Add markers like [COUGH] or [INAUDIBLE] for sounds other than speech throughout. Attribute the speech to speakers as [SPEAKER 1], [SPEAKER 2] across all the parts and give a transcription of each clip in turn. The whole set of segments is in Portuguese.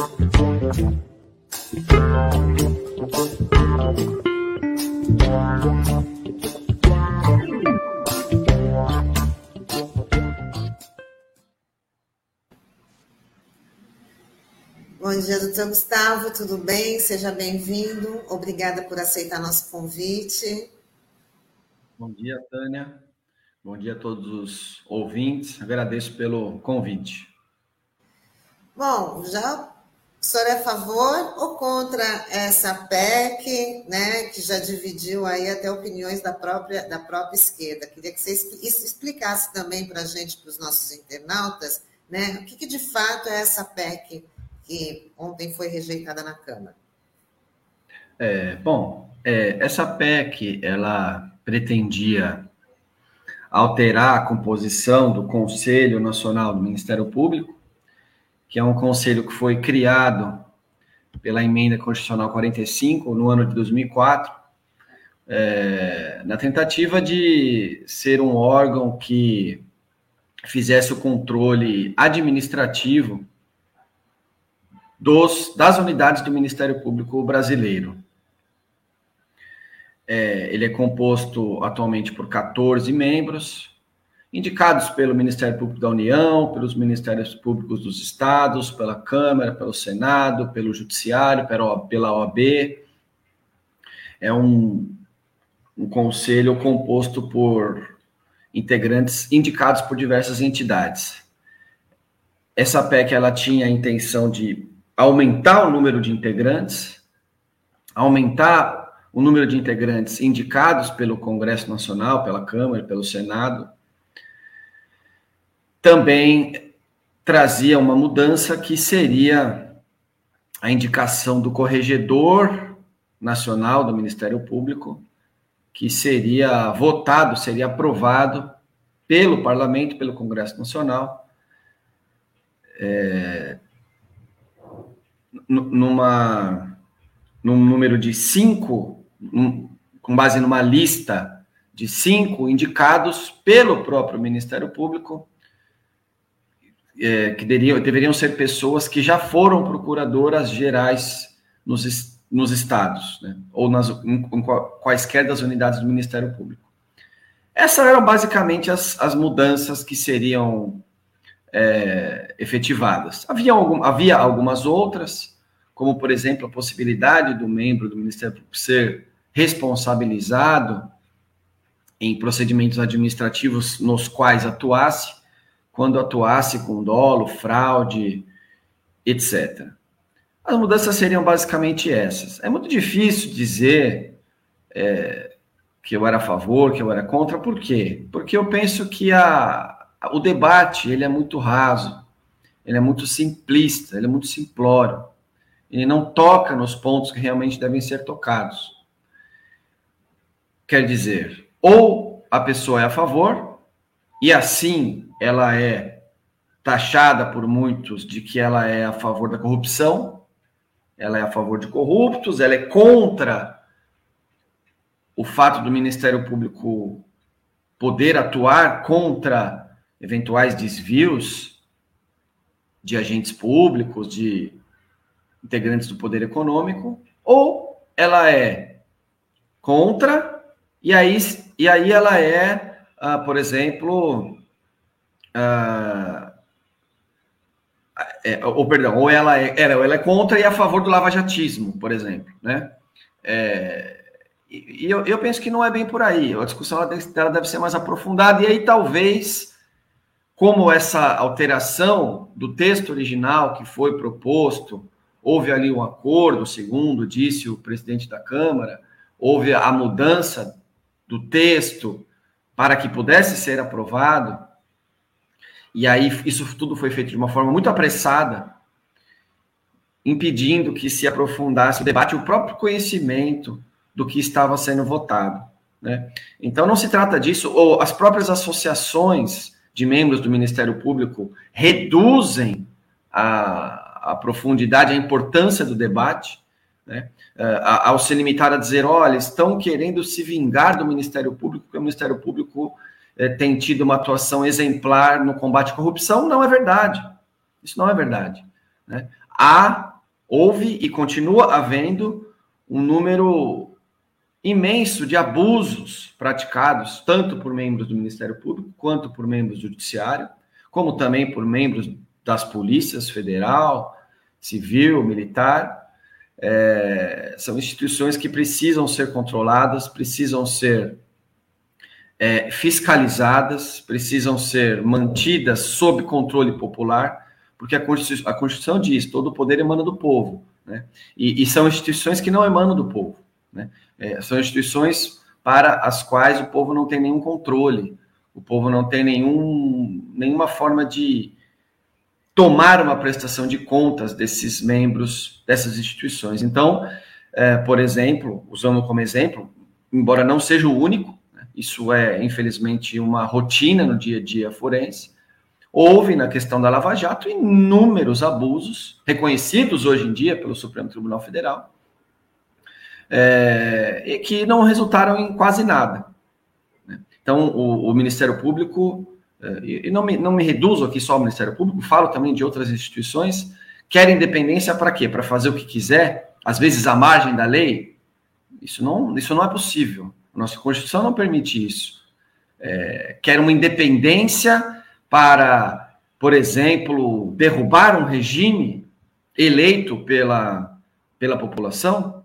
[SPEAKER 1] Bom dia, doutor Gustavo, tudo bem? Seja bem-vindo. Obrigada por aceitar nosso convite.
[SPEAKER 2] Bom dia, Tânia. Bom dia a todos os ouvintes. Agradeço pelo convite.
[SPEAKER 1] Bom, já o senhor é a favor ou contra essa PEC, né, que já dividiu aí até opiniões da própria, da própria esquerda? Queria que você explicasse também para a gente, para os nossos internautas, né, o que, que de fato é essa PEC que ontem foi rejeitada na Câmara?
[SPEAKER 2] É, bom, é, essa PEC ela pretendia alterar a composição do Conselho Nacional do Ministério Público, que é um conselho que foi criado pela emenda constitucional 45 no ano de 2004, é, na tentativa de ser um órgão que fizesse o controle administrativo dos, das unidades do Ministério Público brasileiro. É, ele é composto atualmente por 14 membros, indicados pelo Ministério Público da União, pelos Ministérios Públicos dos Estados, pela Câmara, pelo Senado, pelo Judiciário, pela OAB. É um, um conselho composto por integrantes indicados por diversas entidades. Essa PEC ela tinha a intenção de aumentar o número de integrantes, aumentar o número de integrantes indicados pelo Congresso Nacional, pela Câmara, pelo Senado. Também trazia uma mudança que seria a indicação do corregedor nacional do Ministério Público, que seria votado, seria aprovado pelo Parlamento, pelo Congresso Nacional, é, numa num número de cinco, com base numa lista de cinco indicados pelo próprio Ministério Público, é, que deveriam, ser pessoas que já foram procuradoras gerais nos, nos estados, né, ou nas, em, em quaisquer das unidades do Ministério Público. Essas eram basicamente as, as mudanças que seriam é, efetivadas. Havia, algum, havia algumas outras, como, por exemplo, a possibilidade do membro do Ministério Público ser responsabilizado em procedimentos administrativos nos quais atuasse, quando atuasse com dolo, fraude, etc. As mudanças seriam basicamente essas. É muito difícil dizer é, que eu era a favor, que eu era contra, por quê? Porque eu penso que a, o debate ele é muito raso, ele é muito simplista, ele é muito simplório. Ele não toca nos pontos que realmente devem ser tocados. Quer dizer, ou a pessoa é a favor, e assim ela é taxada por muitos de que ela é a favor da corrupção, ela é a favor de corruptos, ela é contra o fato do Ministério Público poder atuar contra eventuais desvios de agentes públicos, de integrantes do poder econômico, ou ela é contra, e aí, e aí ela é, uh, por exemplo, uh, é, ou perdão, ou ela é, ela é contra e a favor do lavajatismo, por exemplo, né? É, e, eu, eu, penso que não é bem por aí. A discussão ela deve, ela deve ser mais aprofundada, e aí talvez como essa alteração do texto original que foi proposto, houve ali um acordo, segundo disse o presidente da Câmara, houve a mudança do texto para que pudesse ser aprovado, e aí isso tudo foi feito de uma forma muito apressada, impedindo que se aprofundasse o debate, o próprio conhecimento do que estava sendo votado. Né? Então não se trata disso, ou as próprias associações de membros do Ministério Público reduzem a, a profundidade, a importância do debate, né? ao se limitar a dizer, olha, estão querendo se vingar do Ministério Público, porque o Ministério Público é, tem tido uma atuação exemplar no combate à corrupção, não é verdade. Isso não é verdade. Né? Há houve e continua havendo um número imenso de abusos praticados, tanto por membros do Ministério Público, quanto por membros do Judiciário, como também por membros das polícias federal, civil, militar. É, são instituições que precisam ser controladas, precisam ser é, fiscalizadas, precisam ser mantidas sob controle popular, porque a Constituição, a Constituição diz todo o poder emana do povo. Né? E, e, são instituições que não emanam do povo. Né? É, são instituições para as quais o povo não tem nenhum controle, o povo não tem nenhum, nenhuma forma de tomar uma prestação de contas desses membros dessas instituições. Então, é, por exemplo, usando como exemplo, embora não seja o único, isso é infelizmente uma rotina no dia a dia forense, Houve, na questão da Lava Jato, inúmeros abusos, reconhecidos hoje em dia pelo Supremo Tribunal Federal, é, e que não resultaram em quase nada. Né? Então, o, o, Ministério Público, é, e não me, não me reduzo aqui só ao Ministério Público, falo também de outras instituições, quer independência para quê? Para fazer o que quiser, às vezes à margem da lei? Isso não, isso não é possível. Nossa Constituição não permite isso. É, quer uma independência para, por exemplo, derrubar um regime eleito pela, pela população?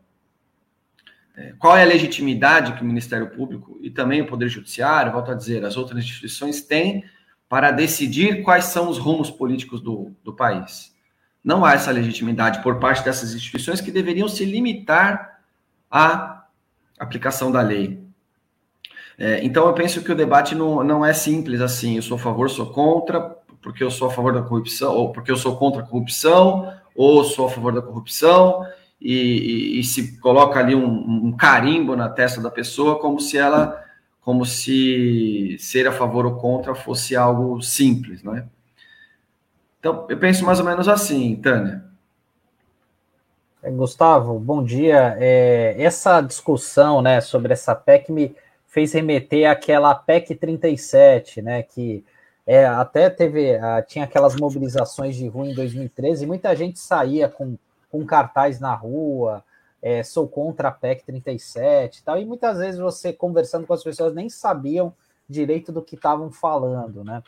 [SPEAKER 2] É, qual é a legitimidade que o Ministério Público e também o Poder Judiciário, volto a dizer, as outras instituições têm para decidir quais são os rumos políticos do, do país? Não há essa legitimidade por parte dessas instituições que deveriam se limitar à aplicação da lei. É, então, eu penso que o debate não, não é simples assim. Eu sou a favor, sou contra, porque eu sou a favor da corrupção, ou porque eu sou contra a corrupção, ou sou a favor da corrupção, e, e, e se coloca ali um, um, carimbo na testa da pessoa como se ela, como se ser a favor ou contra fosse algo simples, não é? Então, eu penso mais ou menos assim, Tânia.
[SPEAKER 3] É, Gustavo, bom dia. É, essa discussão né, sobre essa PEC me, fez remeter àquela PEC 37, né, que é, até teve, uh, tinha aquelas mobilizações de rua em 2013, e muita gente saía com, com cartaz na rua, é, sou contra a PEC 37 e tal, e muitas vezes você conversando com as pessoas nem sabiam direito do que estavam falando, né?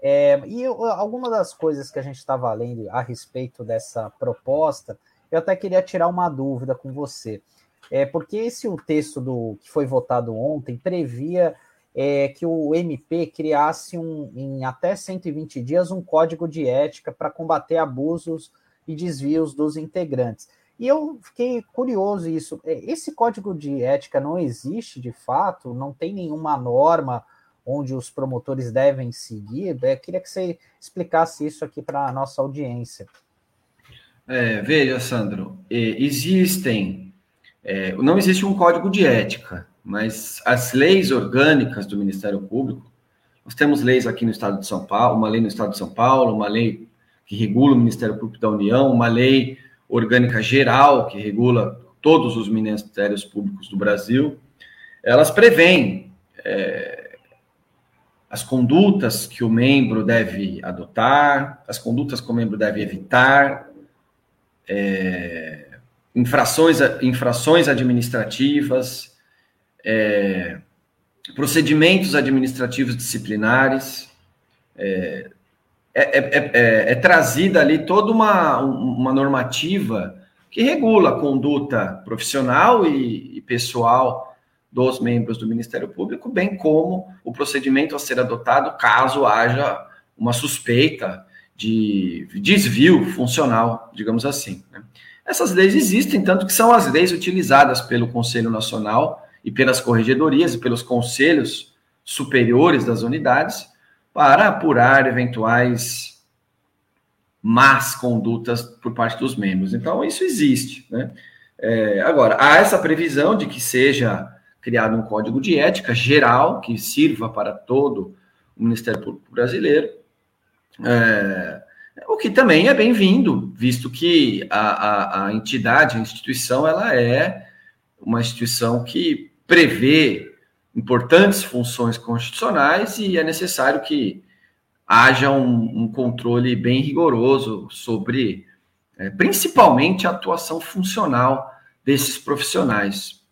[SPEAKER 3] É, e eu, alguma das coisas que a gente estava lendo a respeito dessa proposta, eu até queria tirar uma dúvida com você. É, porque esse o texto do que foi votado ontem previa é, que o MP criasse um, em até 120 dias um código de ética para combater abusos e desvios dos integrantes. E eu fiquei curioso isso. É, esse código de ética não existe de fato? Não tem nenhuma norma onde os promotores devem seguir? Eu queria que você explicasse isso aqui para a nossa audiência.
[SPEAKER 2] É, veja, Sandro, existem é, não existe um código de ética, mas as leis orgânicas do Ministério Público, nós temos leis aqui no Estado de São Paulo, uma lei no Estado de São Paulo, uma lei que regula o Ministério Público da União, uma lei orgânica geral que regula todos os ministérios públicos do Brasil, elas prevêem é, as condutas que o membro deve adotar, as condutas que o membro deve evitar, é, infrações, infrações administrativas, é, procedimentos administrativos disciplinares. É é, é, é, é, trazida ali toda uma, uma normativa que regula a conduta profissional e, e pessoal dos membros do Ministério Público, bem como o procedimento a ser adotado caso haja uma suspeita de desvio funcional, digamos assim. Né? Essas leis existem, tanto que são as leis utilizadas pelo Conselho Nacional e pelas corregedorias e pelos conselhos superiores das unidades para apurar eventuais más condutas por parte dos membros. Então, isso existe. Né? É, agora, há essa previsão de que seja criado um código de ética geral que sirva para todo o Ministério Público Brasileiro. É, o que também é bem-vindo, visto que a, a, a, entidade, a instituição, ela é uma instituição que prevê importantes funções constitucionais e é necessário que haja um, um controle bem rigoroso sobre é, principalmente a atuação funcional desses profissionais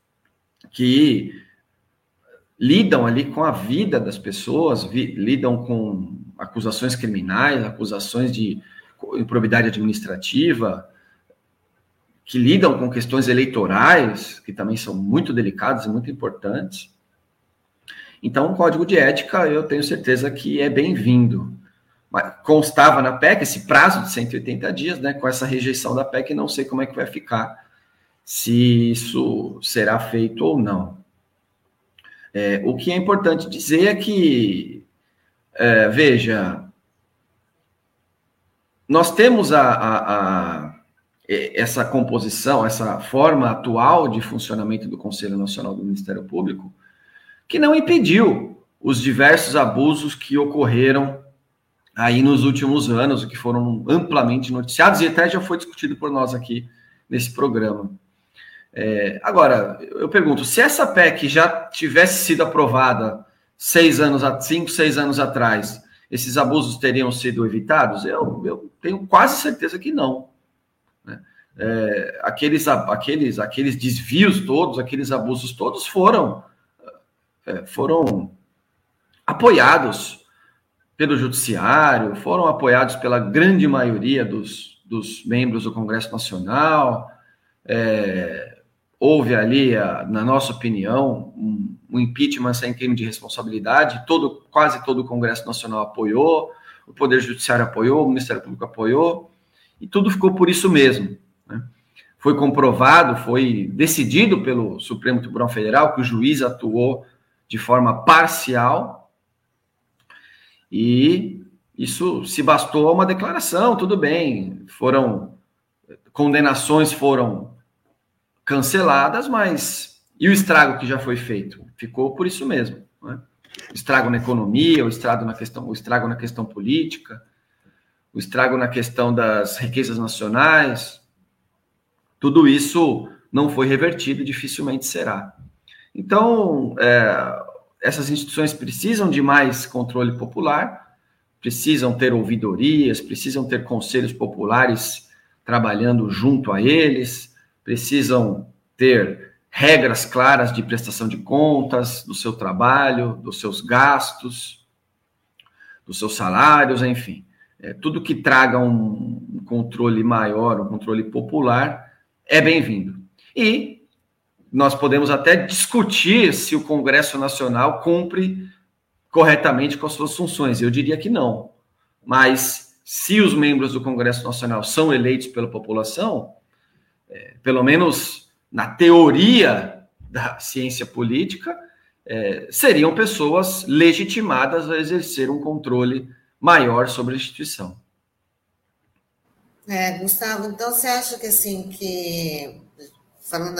[SPEAKER 2] que lidam ali com a vida das pessoas, vi, lidam com acusações criminais, acusações de improbidade administrativa, que lidam com questões eleitorais, que também são muito delicadas e muito importantes. Então, o código de ética, eu tenho certeza que é bem-vindo. Constava na PEC esse prazo de 180 dias, né? Com essa rejeição da PEC, não sei como é que vai ficar, se isso será feito ou não. É, o que é importante dizer é que, é, veja, nós temos a, a, a, essa composição, essa forma atual de funcionamento do Conselho Nacional do Ministério Público, que não impediu os diversos abusos que ocorreram aí nos últimos anos, que foram amplamente noticiados e até já foi discutido por nós aqui nesse programa. É, agora, eu pergunto, se essa PEC já tivesse sido aprovada seis anos, cinco, seis anos atrás, esses abusos teriam sido evitados? Eu, eu tenho quase certeza que não. Né? É, aqueles, aqueles, aqueles desvios todos, aqueles abusos todos foram, é, foram apoiados pelo judiciário, foram apoiados pela grande maioria dos, dos membros do Congresso Nacional. É, houve ali, na nossa opinião, um, impeachment sem crime de responsabilidade, todo, quase todo o Congresso Nacional apoiou, o Poder Judiciário apoiou, o Ministério Público apoiou, e tudo ficou por isso mesmo. Né? Foi comprovado, foi decidido pelo Supremo Tribunal Federal que o juiz atuou de forma parcial, e isso se bastou a uma declaração, tudo bem, foram condenações foram canceladas, mas e o estrago que já foi feito? Ficou por isso mesmo. Né? Estrago na economia, o estrago na questão, o estrago na questão política, o estrago na questão das riquezas nacionais, tudo isso não foi revertido, dificilmente será. Então, é, essas instituições precisam de mais controle popular, precisam ter ouvidorias, precisam ter conselhos populares trabalhando junto a eles, precisam ter regras claras de prestação de contas do seu trabalho, dos seus gastos, dos seus salários, enfim. É, tudo que traga um, um controle maior, um controle popular, é bem-vindo. E nós podemos até discutir se o Congresso Nacional cumpre corretamente com as suas funções. Eu diria que não. Mas se os membros do Congresso Nacional são eleitos pela população, é, pelo menos na teoria da ciência política, é, seriam pessoas legitimadas a exercer um controle maior sobre a instituição.
[SPEAKER 1] É, Gustavo, então você acha que assim que falando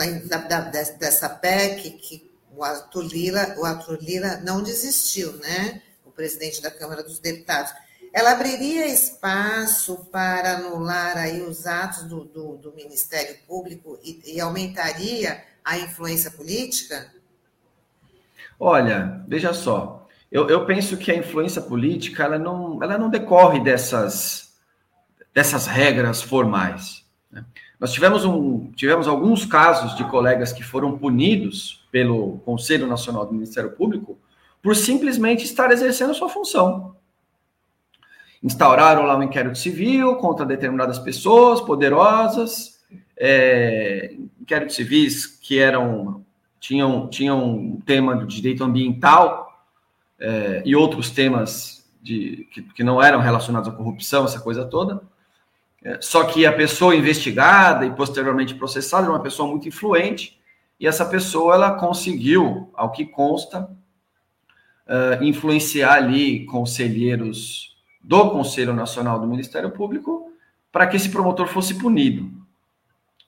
[SPEAKER 1] dessa PEC que o Arthur Lira, o Arthur Lira não desistiu, né? O presidente da Câmara dos Deputados ela abriria espaço para anular aí os atos do, do, do Ministério Público e, e, aumentaria a influência política?
[SPEAKER 2] Olha, veja só, eu, eu penso que a influência política ela não, ela não decorre dessas, dessas regras formais. Né? Nós tivemos, um, tivemos alguns casos de colegas que foram punidos pelo Conselho Nacional do Ministério Público por simplesmente estar exercendo a sua função instauraram lá um inquérito civil contra determinadas pessoas poderosas, é, inquéritos civis que eram tinham, tinham um tema do direito ambiental é, e outros temas de, que, que, não eram relacionados à corrupção, essa coisa toda. É, só que a pessoa investigada e posteriormente processada era uma pessoa muito influente, e essa pessoa ela conseguiu, ao que consta, uh, influenciar ali conselheiros do Conselho Nacional do Ministério Público para que esse promotor fosse punido.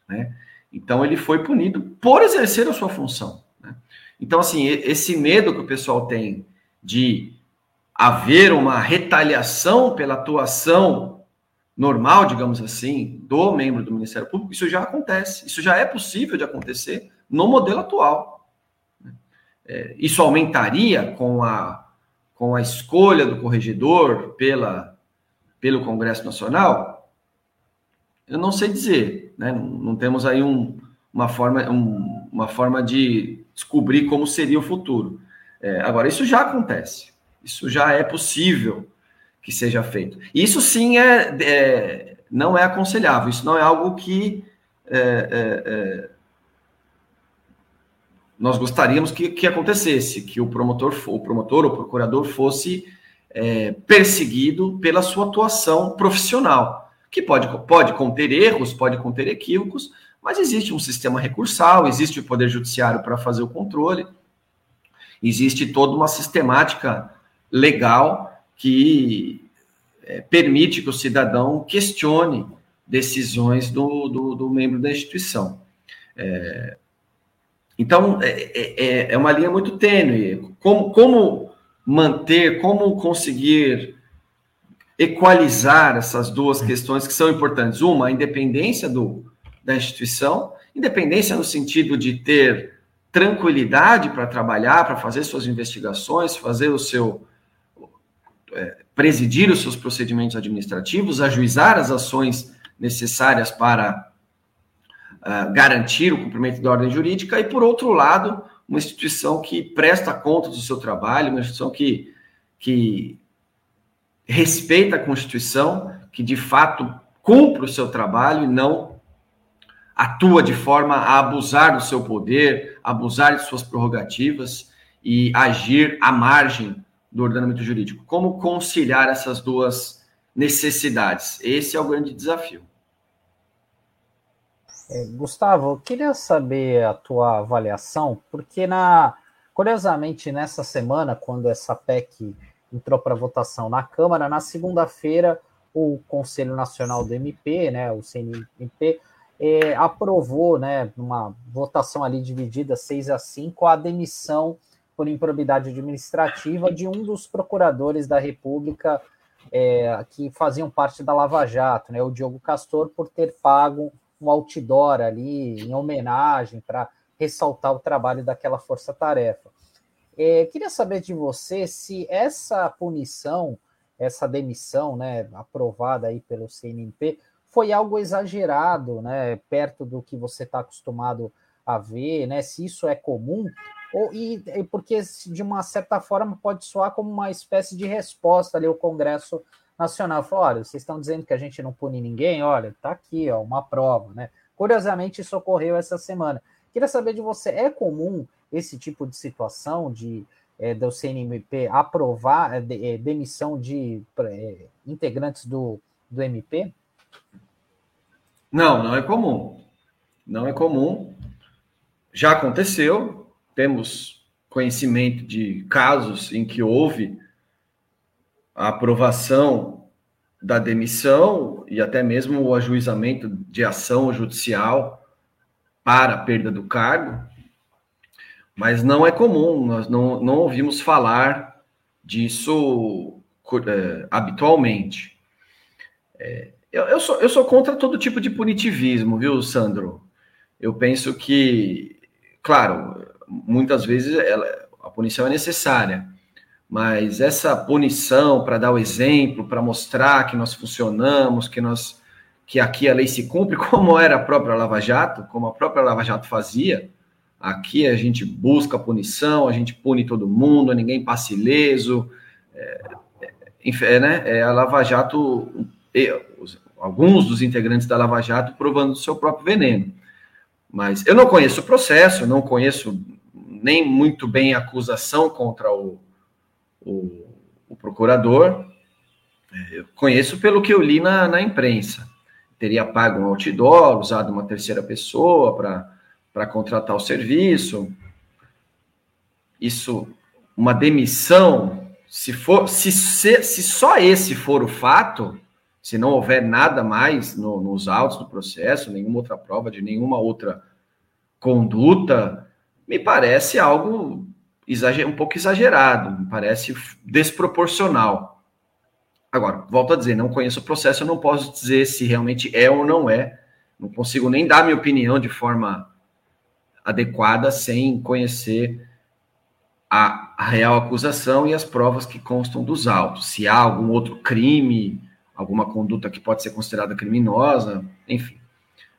[SPEAKER 2] Né? Então, ele foi punido por exercer a sua função. Né? Então, assim, esse medo que o pessoal tem de haver uma retaliação pela atuação normal, digamos assim, do membro do Ministério Público, isso já acontece, isso já é possível de acontecer no modelo atual. Né? É, isso aumentaria com a com a escolha do corregedor pela, pelo Congresso Nacional? Eu não sei dizer, né? Não, temos aí um, uma, forma, um, uma forma de descobrir como seria o futuro. É, agora, isso já acontece, isso já é possível que seja feito. Isso sim é, é não é aconselhável, isso não é algo que é, é, é nós gostaríamos que, que acontecesse, que o promotor, o promotor ou procurador fosse é, perseguido pela sua atuação profissional, que pode, pode conter erros, pode conter equívocos, mas existe um sistema recursal, existe o Poder Judiciário para fazer o controle, existe toda uma sistemática legal que é, permite que o cidadão questione decisões do, do, do membro da instituição. É, então, é, é, é, é uma linha muito tênue. Como, como manter, como conseguir equalizar essas duas questões que são importantes. Uma, a independência do, da instituição, independência no sentido de ter tranquilidade para trabalhar, para fazer suas investigações, fazer o seu. É, presidir os seus procedimentos administrativos, ajuizar as ações necessárias para uh, garantir o cumprimento da ordem jurídica, e, por outro lado, uma instituição que presta conta do seu trabalho, uma instituição que, que respeita a Constituição, que de fato cumpre o seu trabalho e não atua de forma a abusar do seu poder, abusar de suas prerrogativas e agir à margem do ordenamento jurídico. Como conciliar essas duas necessidades? Esse é o grande desafio.
[SPEAKER 3] É, Gustavo, eu queria saber a tua avaliação, porque na curiosamente nessa semana, quando essa PEC entrou para votação na Câmara, na segunda-feira o Conselho Nacional do MP, né, o CNMP, é, aprovou, né, numa votação ali dividida 6 a 5, a demissão por improbidade administrativa de um dos procuradores da República é, que faziam parte da Lava Jato, né, o Diogo Castor, por ter pago um outdoor ali em homenagem para ressaltar o trabalho daquela força-tarefa. É, queria saber de você se essa punição, essa demissão, né, aprovada aí pelo CNMP, foi algo exagerado, né, perto do que você está acostumado a ver, né, se isso é comum, ou, e, e, porque de uma certa forma pode soar como uma espécie de resposta ali ao Congresso Nacional. Falou, olha, vocês estão dizendo que a gente não pune ninguém? Olha, tá aqui, ó, uma prova, né? Curiosamente, isso ocorreu essa semana. Queria saber de você, é comum esse tipo de situação de é, do CNMP aprovar é, de, demissão de é, integrantes do, do MP?
[SPEAKER 2] Não, não é comum. Não é comum. Já aconteceu, temos conhecimento de casos em que houve a aprovação da demissão e até mesmo o ajuizamento de ação judicial para a perda do cargo, mas não é comum, nós não, não ouvimos falar disso é, habitualmente. É, eu, eu, sou, eu sou contra todo tipo de punitivismo, viu, Sandro? Eu penso que, claro, muitas vezes ela, a punição é necessária, mas essa punição para dar o exemplo, para mostrar que nós funcionamos, que nós que aqui a lei se cumpre, [LAUGHS] como era a própria Lava Jato, como a própria Lava Jato fazia. Aqui a gente busca punição, a gente pune todo mundo, ninguém passe ileso. É, é, né? é a Lava Jato, alguns dos integrantes da Lava Jato provando o seu próprio veneno. Mas eu não conheço o processo, não conheço nem muito bem a acusação contra o, o, o procurador. É, eu conheço pelo que eu li na, na imprensa. Teria pago um outdoor, usado uma terceira pessoa para contratar o serviço. Isso, uma demissão, se for, se, se, se só esse for o fato, se não houver nada mais no, nos autos do processo, nenhuma outra prova de nenhuma outra conduta, me parece algo exager, um pouco exagerado, me parece desproporcional. Agora, volto a dizer, não conheço o processo, eu não posso dizer se realmente é ou não é. Não consigo nem dar minha opinião de forma adequada sem conhecer a, a real acusação e as provas que constam dos autos. Se há algum outro crime, alguma conduta que pode ser considerada criminosa, enfim.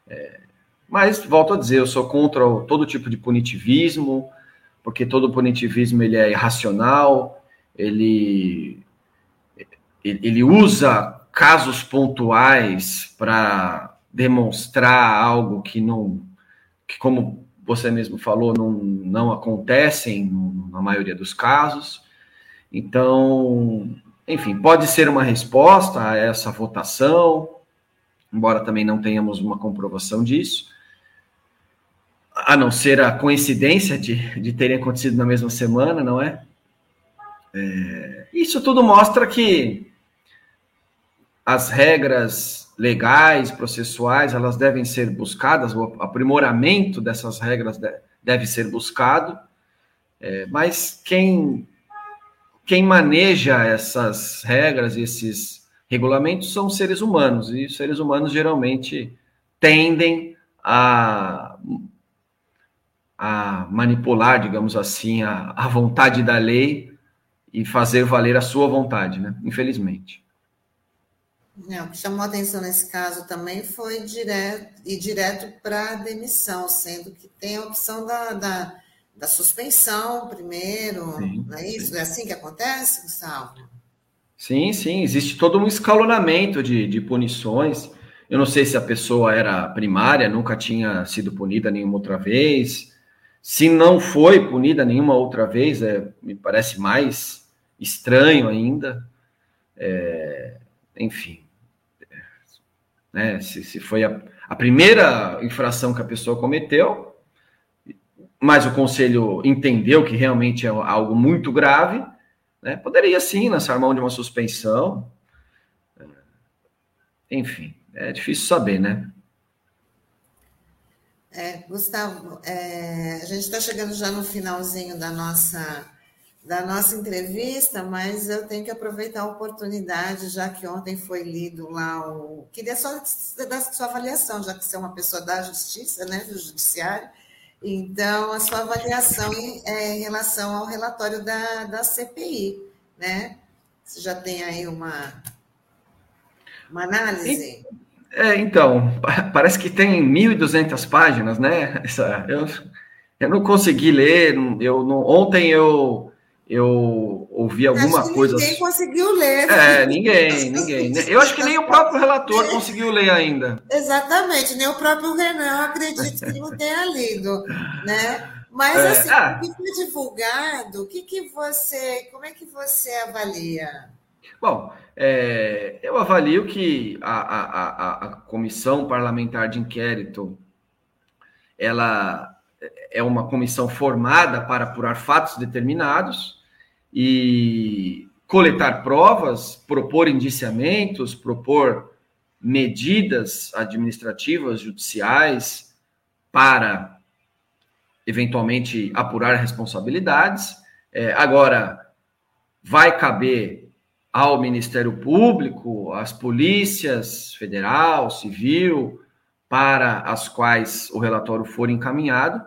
[SPEAKER 2] É, mas, volto a dizer, eu sou contra todo tipo de punitivismo, porque todo punitivismo ele é irracional, ele, ele usa casos pontuais para demonstrar algo que não, que como você mesmo falou, não, não acontecem na maioria dos casos. Então, enfim, pode ser uma resposta a essa votação, embora também não tenhamos uma comprovação disso, a não ser a coincidência de, de terem acontecido na mesma semana, não é? é? Isso tudo mostra que as regras legais, processuais, elas devem ser buscadas, o aprimoramento dessas regras deve ser buscado, é, mas quem, quem maneja essas regras, esses regulamentos, são seres humanos, e os seres humanos geralmente tendem a a manipular, digamos assim, a, a vontade da lei e fazer valer a sua vontade, né? Infelizmente.
[SPEAKER 1] É, o que chamou a atenção nesse caso também foi direto, ir direto para a demissão, sendo que tem a opção da, da, da suspensão primeiro, sim, não é isso? Sim. É assim que acontece, Gustavo?
[SPEAKER 2] Sim, sim, existe todo um escalonamento de, de punições. Eu não sei se a pessoa era primária, nunca tinha sido punida nenhuma outra vez, se não foi punida nenhuma outra vez, é, me parece mais estranho ainda. É, enfim, né, se, se foi a, a primeira infração que a pessoa cometeu, mas o conselho entendeu que realmente é algo muito grave, né, poderia sim lançar mão de uma suspensão. Enfim, é difícil saber, né?
[SPEAKER 1] É, Gustavo, é, a gente está chegando já no finalzinho da nossa, da nossa entrevista, mas eu tenho que aproveitar a oportunidade, já que ontem foi lido lá o. Queria só dar sua avaliação, já que você é uma pessoa da justiça, né, do judiciário. Então, a sua avaliação em, é, em relação ao relatório da, da CPI, né? Você já tem aí uma, uma análise?
[SPEAKER 2] É, então, [LAUGHS] parece que tem 1.200 páginas, né? [LAUGHS] Essa, eu, eu não consegui ler. Eu não, ontem eu eu ouvi alguma
[SPEAKER 1] acho que
[SPEAKER 2] coisa.
[SPEAKER 1] Ninguém conseguiu ler.
[SPEAKER 2] É, ninguém, ninguém. Eu acho que nem o próprio relator [LAUGHS] conseguiu ler ainda.
[SPEAKER 1] Exatamente, nem o próprio Renan, eu acredito que não tenha lido, né? Mas é, assim, ah, o que foi divulgado, o que, que você, como é que você avalia?
[SPEAKER 2] Bom, é, eu avalio que a, a, a, a, comissão parlamentar de inquérito ela é uma comissão formada para apurar fatos determinados e coletar provas, propor indiciamentos, propor medidas administrativas, judiciais para eventualmente apurar responsabilidades. É, agora, vai caber ao Ministério Público, às polícias federal, civil, para as quais o relatório for encaminhado,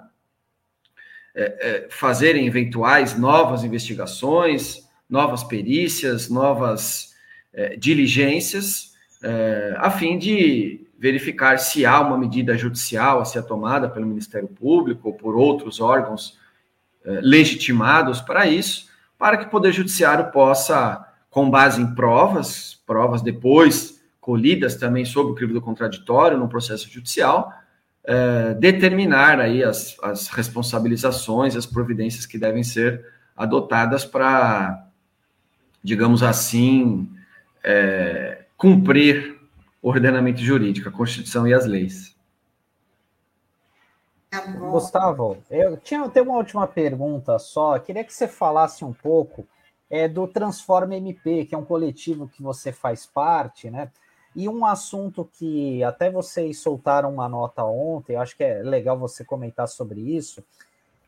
[SPEAKER 2] é, é, fazerem eventuais novas investigações, novas perícias, novas é, diligências, é, a fim de verificar se há uma medida judicial a ser tomada pelo Ministério Público ou por outros órgãos é, legitimados para isso, para que o Poder Judiciário possa com base em provas, provas depois colhidas também sob o crivo do contraditório no processo judicial, é, determinar aí as, as responsabilizações, as providências que devem ser adotadas para, digamos assim, é, cumprir o ordenamento jurídico, a Constituição e as leis.
[SPEAKER 3] Tá Gustavo, eu tinha até uma última pergunta só. queria que você falasse um pouco é, do Transforma MP, que é um coletivo que você faz parte, né? E um assunto que até vocês soltaram uma nota ontem, eu acho que é legal você comentar sobre isso,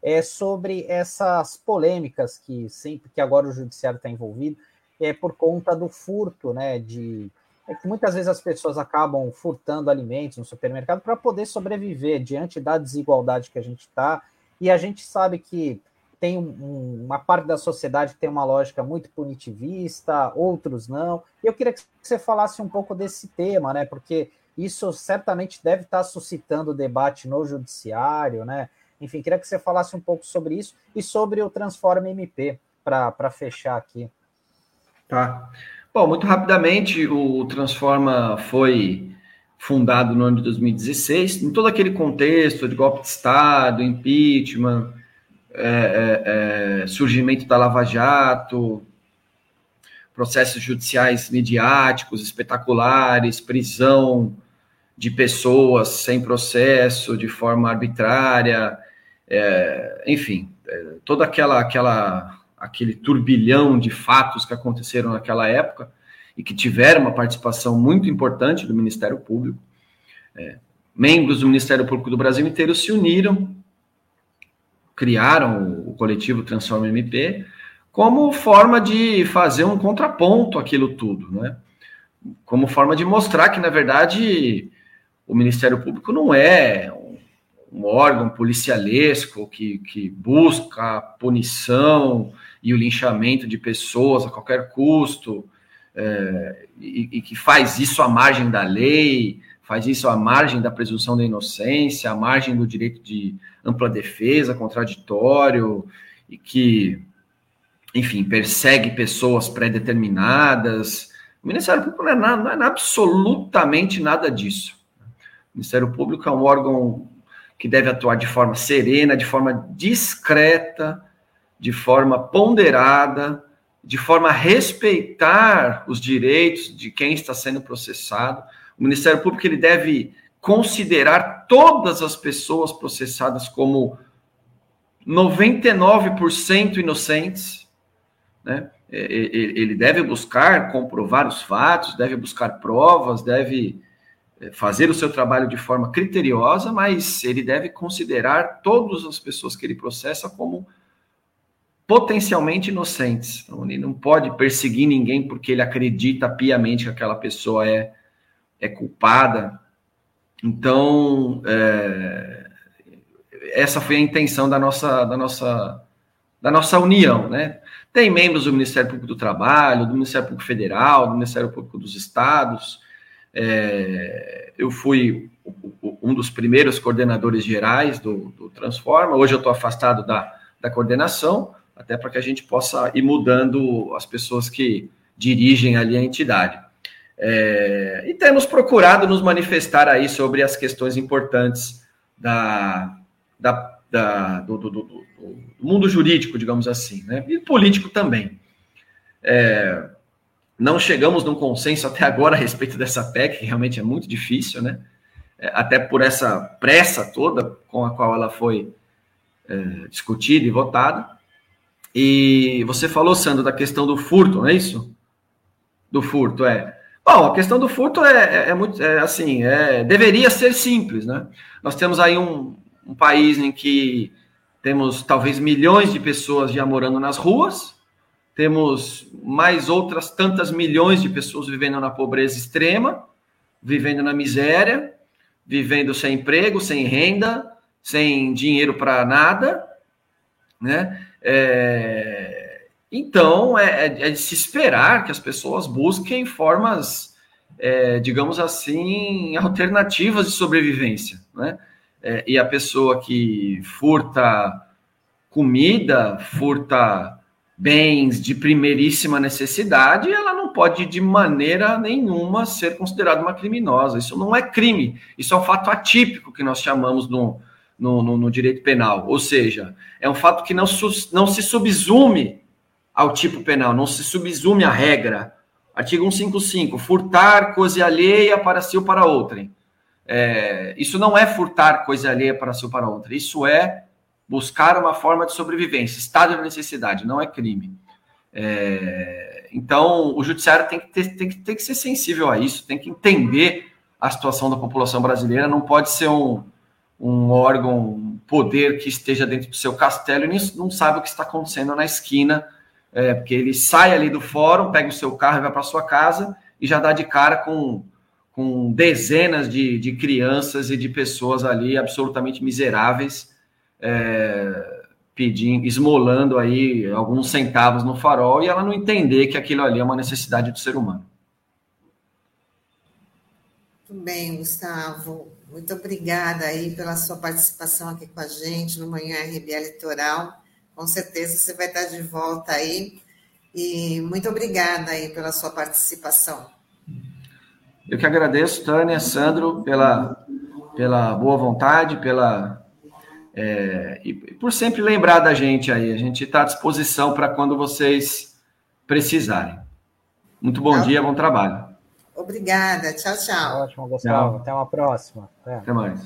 [SPEAKER 3] é sobre essas polêmicas que sempre que agora o judiciário está envolvido, é por conta do furto, né? De é que muitas vezes as pessoas acabam furtando alimentos no supermercado para poder sobreviver diante da desigualdade que a gente está. E a gente sabe que tem um, uma parte da sociedade que tem uma lógica muito punitivista, outros não. Eu queria que você falasse um pouco desse tema, né? Porque isso certamente deve estar suscitando debate no judiciário, né? Enfim, queria que você falasse um pouco sobre isso e sobre o Transforma MP, para fechar aqui.
[SPEAKER 2] Tá. Bom, muito rapidamente, o Transforma foi fundado no ano de 2016, em todo aquele contexto de golpe de Estado, impeachment, é, é, é, surgimento da Lava Jato, processos judiciais midiáticos espetaculares, prisão de pessoas sem processo, de forma arbitrária, é, enfim, é, toda aquela, aquela, aquele turbilhão de fatos que aconteceram naquela época e que tiveram uma participação muito importante do Ministério Público. É, membros do Ministério Público do Brasil inteiro se uniram, criaram o coletivo Transforma MP, como forma de fazer um contraponto àquilo tudo, né? Como forma de mostrar que, na verdade, o Ministério Público não é um, órgão policialesco que, que busca a punição e o linchamento de pessoas a qualquer custo, é, e, e, que faz isso à margem da lei, faz isso à margem da presunção da inocência, à margem do direito de ampla defesa, contraditório, e que, enfim, persegue pessoas pré-determinadas. O Ministério Público não é, nada, não é absolutamente nada disso. O Ministério Público é um órgão que deve atuar de forma serena, de forma discreta, de forma ponderada, de forma a respeitar os direitos de quem está sendo processado. O Ministério Público ele deve considerar todas as pessoas processadas como 99% inocentes, né? Ele deve buscar comprovar os fatos, deve buscar provas, deve é, fazer o seu trabalho de forma criteriosa, mas ele deve considerar todas as pessoas que ele processa como potencialmente inocentes. Então, ele não pode perseguir ninguém porque ele acredita piamente que aquela pessoa é, é culpada. Então, é, essa foi a intenção da nossa, da nossa, da nossa união, né? Tem membros do Ministério Público do Trabalho, do Ministério Público Federal, do Ministério Público dos Estados, é, eu fui um dos primeiros coordenadores gerais do, do Transforma. Hoje eu estou afastado da, da coordenação, até para que a gente possa ir mudando as pessoas que dirigem ali a entidade. É, e temos procurado nos manifestar aí sobre as questões importantes da, da, da do, do, do, do, mundo jurídico, digamos assim, né? e político também. É, não chegamos num consenso até agora a respeito dessa PEC, que realmente é muito difícil, né? É, até por essa pressa toda com a qual ela foi é, discutida e votada. E você falou, Sandro, da questão do furto, não é isso? Do furto, é. Bom, a questão do furto é, é, é muito, é, assim, é, deveria ser simples, né? Nós temos aí um, um país em que temos talvez milhões de pessoas já morando nas ruas, temos mais outras tantas milhões de pessoas vivendo na pobreza extrema, vivendo na miséria, vivendo sem emprego, sem renda, sem dinheiro para nada, né? É... Então, é, é, é, de se esperar que as pessoas busquem formas, é, digamos assim, [LAUGHS] alternativas de sobrevivência, né? É, e a pessoa que furta comida, furta bens de primeiríssima necessidade, ela não pode de maneira nenhuma ser considerada uma criminosa. Isso não é crime, isso é um fato atípico que nós chamamos no, no, no, no direito penal. Ou seja, é um fato que não, não se subsume ao tipo penal, não se subsume à regra. Artigo 155, furtar coisa alheia para si ou para outrem. É, isso não é furtar coisa alheia para si ou para outrem, isso é buscar uma forma de sobrevivência, estado de necessidade, não é crime. É, então, o judiciário tem que, ter, tem, que, tem que ser sensível a isso, tem que entender a situação da população brasileira, não pode ser um, um órgão, um poder que esteja dentro do seu castelo e não sabe o que está acontecendo na esquina, é, porque ele sai ali do fórum, pega o seu carro e vai para sua casa e já dá de cara com, com dezenas de, de crianças e de pessoas ali absolutamente miseráveis, é, pedindo, esmolando aí alguns centavos no farol e ela não entender que aquilo ali é uma necessidade do ser humano.
[SPEAKER 1] Muito bem, Gustavo. Muito obrigada aí pela sua participação aqui com a gente no Manhã RBA Litoral. Com certeza você vai estar de volta aí. E muito obrigada aí pela sua participação.
[SPEAKER 2] Eu que agradeço, Tânia, Sandro, pela, pela boa vontade, pela é, e por sempre lembrar da gente aí. A gente está à disposição para quando vocês precisarem. Muito bom tchau. dia, bom trabalho.
[SPEAKER 1] Obrigada. Tchau, tchau.
[SPEAKER 3] Ótimo, Gustavo. Tchau. Até uma próxima.
[SPEAKER 2] Até, Até mais.